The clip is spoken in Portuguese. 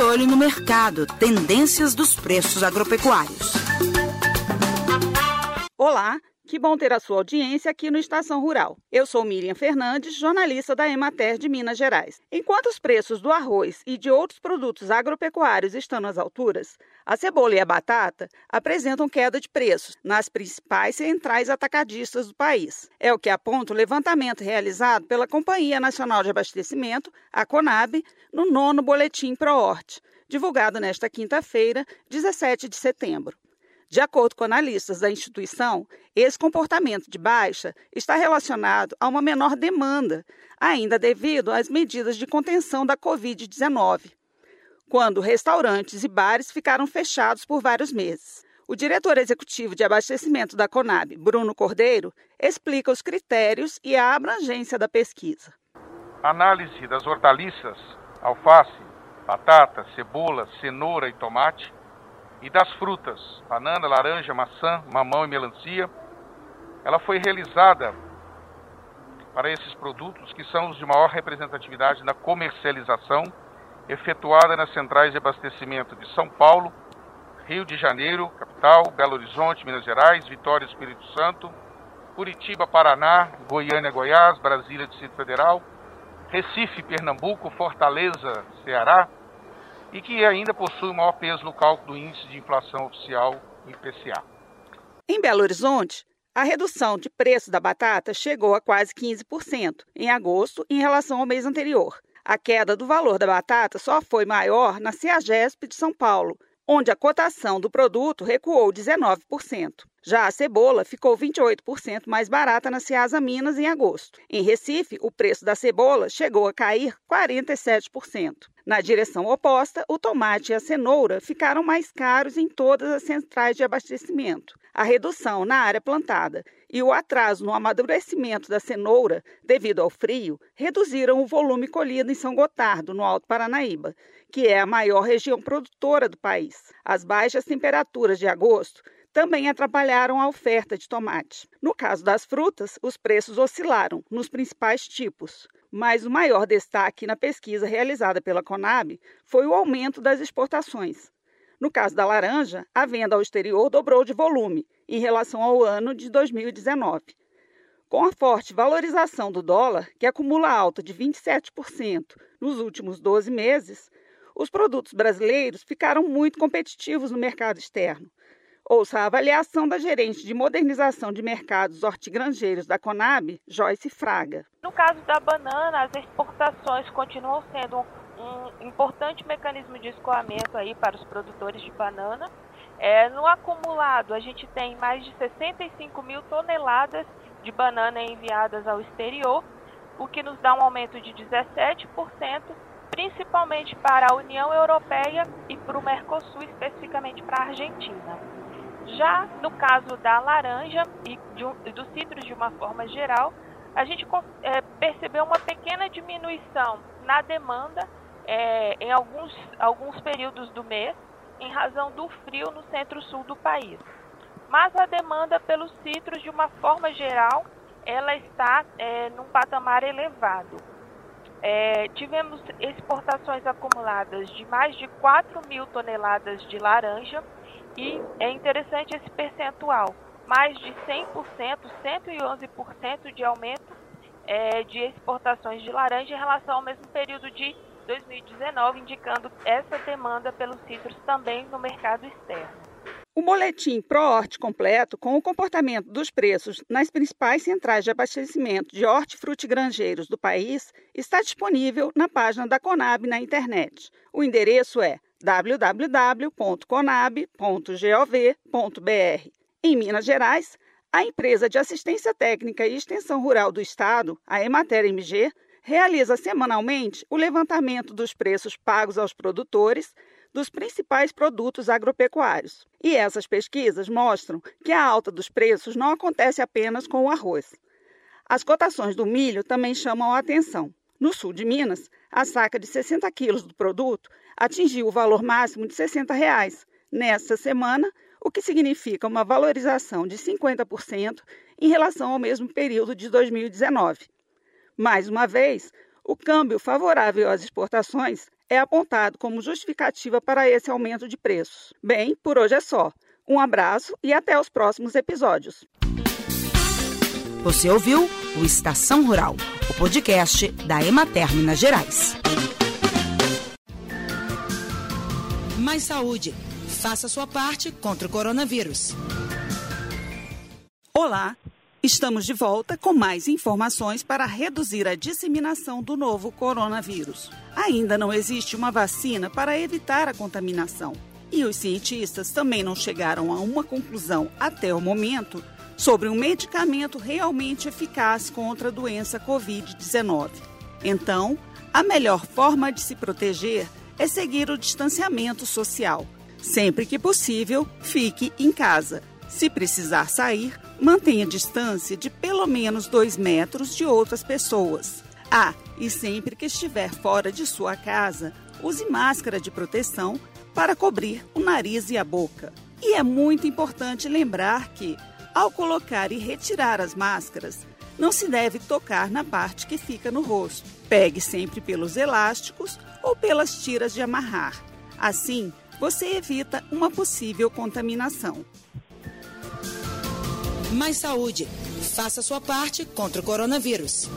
olho no mercado, tendências dos preços agropecuários. Olá, que bom ter a sua audiência aqui no Estação Rural. Eu sou Miriam Fernandes, jornalista da Emater de Minas Gerais. Enquanto os preços do arroz e de outros produtos agropecuários estão nas alturas, a cebola e a batata apresentam queda de preços nas principais centrais atacadistas do país. É o que aponta o levantamento realizado pela Companhia Nacional de Abastecimento, a CONAB, no nono Boletim ProHort, divulgado nesta quinta-feira, 17 de setembro. De acordo com analistas da instituição, esse comportamento de baixa está relacionado a uma menor demanda, ainda devido às medidas de contenção da Covid-19, quando restaurantes e bares ficaram fechados por vários meses. O diretor executivo de abastecimento da Conab, Bruno Cordeiro, explica os critérios e a abrangência da pesquisa. Análise das hortaliças, alface, batata, cebola, cenoura e tomate e das frutas, banana, laranja, maçã, mamão e melancia, ela foi realizada para esses produtos que são os de maior representatividade na comercialização, efetuada nas centrais de abastecimento de São Paulo, Rio de Janeiro, capital, Belo Horizonte, Minas Gerais, Vitória, Espírito Santo, Curitiba, Paraná, Goiânia, Goiás, Brasília, Distrito Federal, Recife, Pernambuco, Fortaleza, Ceará, e que ainda possui o maior peso no cálculo do índice de inflação oficial, IPCA. Em Belo Horizonte, a redução de preço da batata chegou a quase 15% em agosto em relação ao mês anterior. A queda do valor da batata só foi maior na CEAGESP de São Paulo, onde a cotação do produto recuou 19%. Já a cebola ficou 28% mais barata na Ceasa Minas em agosto. Em Recife, o preço da cebola chegou a cair 47%. Na direção oposta, o tomate e a cenoura ficaram mais caros em todas as centrais de abastecimento. A redução na área plantada e o atraso no amadurecimento da cenoura, devido ao frio, reduziram o volume colhido em São Gotardo, no Alto Paranaíba, que é a maior região produtora do país. As baixas temperaturas de agosto também atrapalharam a oferta de tomate. No caso das frutas, os preços oscilaram nos principais tipos, mas o maior destaque na pesquisa realizada pela Conab foi o aumento das exportações. No caso da laranja, a venda ao exterior dobrou de volume em relação ao ano de 2019. Com a forte valorização do dólar, que acumula alta de 27% nos últimos 12 meses, os produtos brasileiros ficaram muito competitivos no mercado externo, Ouça a avaliação da gerente de modernização de mercados hortigranjeiros da Conab, Joyce Fraga. No caso da banana, as exportações continuam sendo um importante mecanismo de escoamento aí para os produtores de banana. É, no acumulado, a gente tem mais de 65 mil toneladas de banana enviadas ao exterior, o que nos dá um aumento de 17%, principalmente para a União Europeia e para o Mercosul, especificamente para a Argentina. Já no caso da laranja e de, dos citros de uma forma geral, a gente é, percebeu uma pequena diminuição na demanda é, em alguns, alguns períodos do mês, em razão do frio no centro-sul do país. Mas a demanda pelos citros, de uma forma geral, ela está é, num patamar elevado. É, tivemos exportações acumuladas de mais de 4 mil toneladas de laranja, e é interessante esse percentual, mais de 100%, 111% de aumento é, de exportações de laranja em relação ao mesmo período de 2019, indicando essa demanda pelos citros também no mercado externo. O boletim ProHort completo, com o comportamento dos preços nas principais centrais de abastecimento de hortifrutigranjeiros do país, está disponível na página da Conab na internet. O endereço é www.conab.gov.br. Em Minas Gerais, a empresa de assistência técnica e extensão rural do estado, a Emater MG, realiza semanalmente o levantamento dos preços pagos aos produtores dos principais produtos agropecuários. E essas pesquisas mostram que a alta dos preços não acontece apenas com o arroz. As cotações do milho também chamam a atenção. No sul de Minas, a saca de 60 quilos do produto atingiu o valor máximo de 60 reais nesta semana, o que significa uma valorização de 50% em relação ao mesmo período de 2019. Mais uma vez, o câmbio favorável às exportações é apontado como justificativa para esse aumento de preços. Bem, por hoje é só. Um abraço e até os próximos episódios. Você ouviu o Estação Rural, o podcast da Emater Minas Gerais. Mais saúde. Faça sua parte contra o coronavírus. Olá, estamos de volta com mais informações para reduzir a disseminação do novo coronavírus. Ainda não existe uma vacina para evitar a contaminação. E os cientistas também não chegaram a uma conclusão até o momento sobre um medicamento realmente eficaz contra a doença Covid-19. Então, a melhor forma de se proteger é seguir o distanciamento social. Sempre que possível, fique em casa. Se precisar sair, mantenha distância de pelo menos dois metros de outras pessoas. Ah, e sempre que estiver fora de sua casa, use máscara de proteção para cobrir o nariz e a boca. E é muito importante lembrar que, ao colocar e retirar as máscaras, não se deve tocar na parte que fica no rosto. Pegue sempre pelos elásticos ou pelas tiras de amarrar. Assim, você evita uma possível contaminação. Mais saúde. Faça sua parte contra o coronavírus.